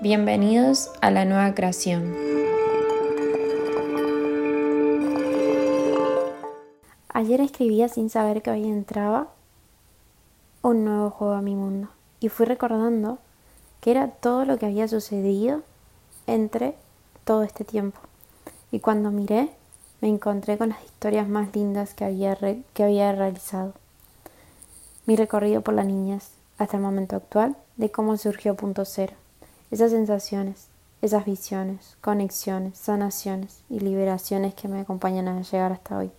Bienvenidos a la nueva creación. Ayer escribía sin saber que hoy entraba un nuevo juego a mi mundo y fui recordando que era todo lo que había sucedido entre todo este tiempo. Y cuando miré, me encontré con las historias más lindas que había, que había realizado. Mi recorrido por la niñez hasta el momento actual de cómo surgió Punto Cero. Esas sensaciones, esas visiones, conexiones, sanaciones y liberaciones que me acompañan a llegar hasta hoy.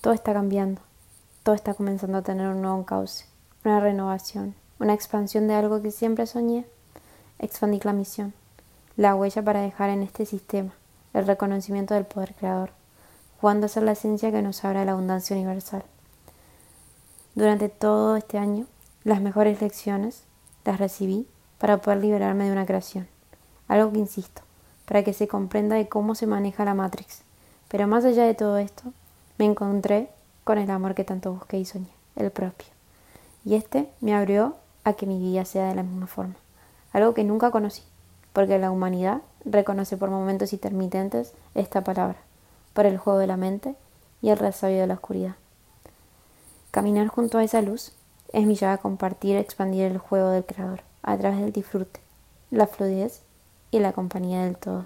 Todo está cambiando, todo está comenzando a tener un nuevo cauce, una renovación, una expansión de algo que siempre soñé, expandir la misión, la huella para dejar en este sistema, el reconocimiento del poder creador, jugando a ser la esencia que nos abra la abundancia universal. Durante todo este año las mejores lecciones las recibí para poder liberarme de una creación. Algo que insisto, para que se comprenda de cómo se maneja la Matrix. Pero más allá de todo esto, me encontré con el amor que tanto busqué y soñé, el propio. Y este me abrió a que mi vida sea de la misma forma. Algo que nunca conocí, porque la humanidad reconoce por momentos intermitentes esta palabra, por el juego de la mente y el resabio de la oscuridad. Caminar junto a esa luz es mi llave a compartir expandir el juego del creador a través del disfrute, la fluidez y la compañía del todo.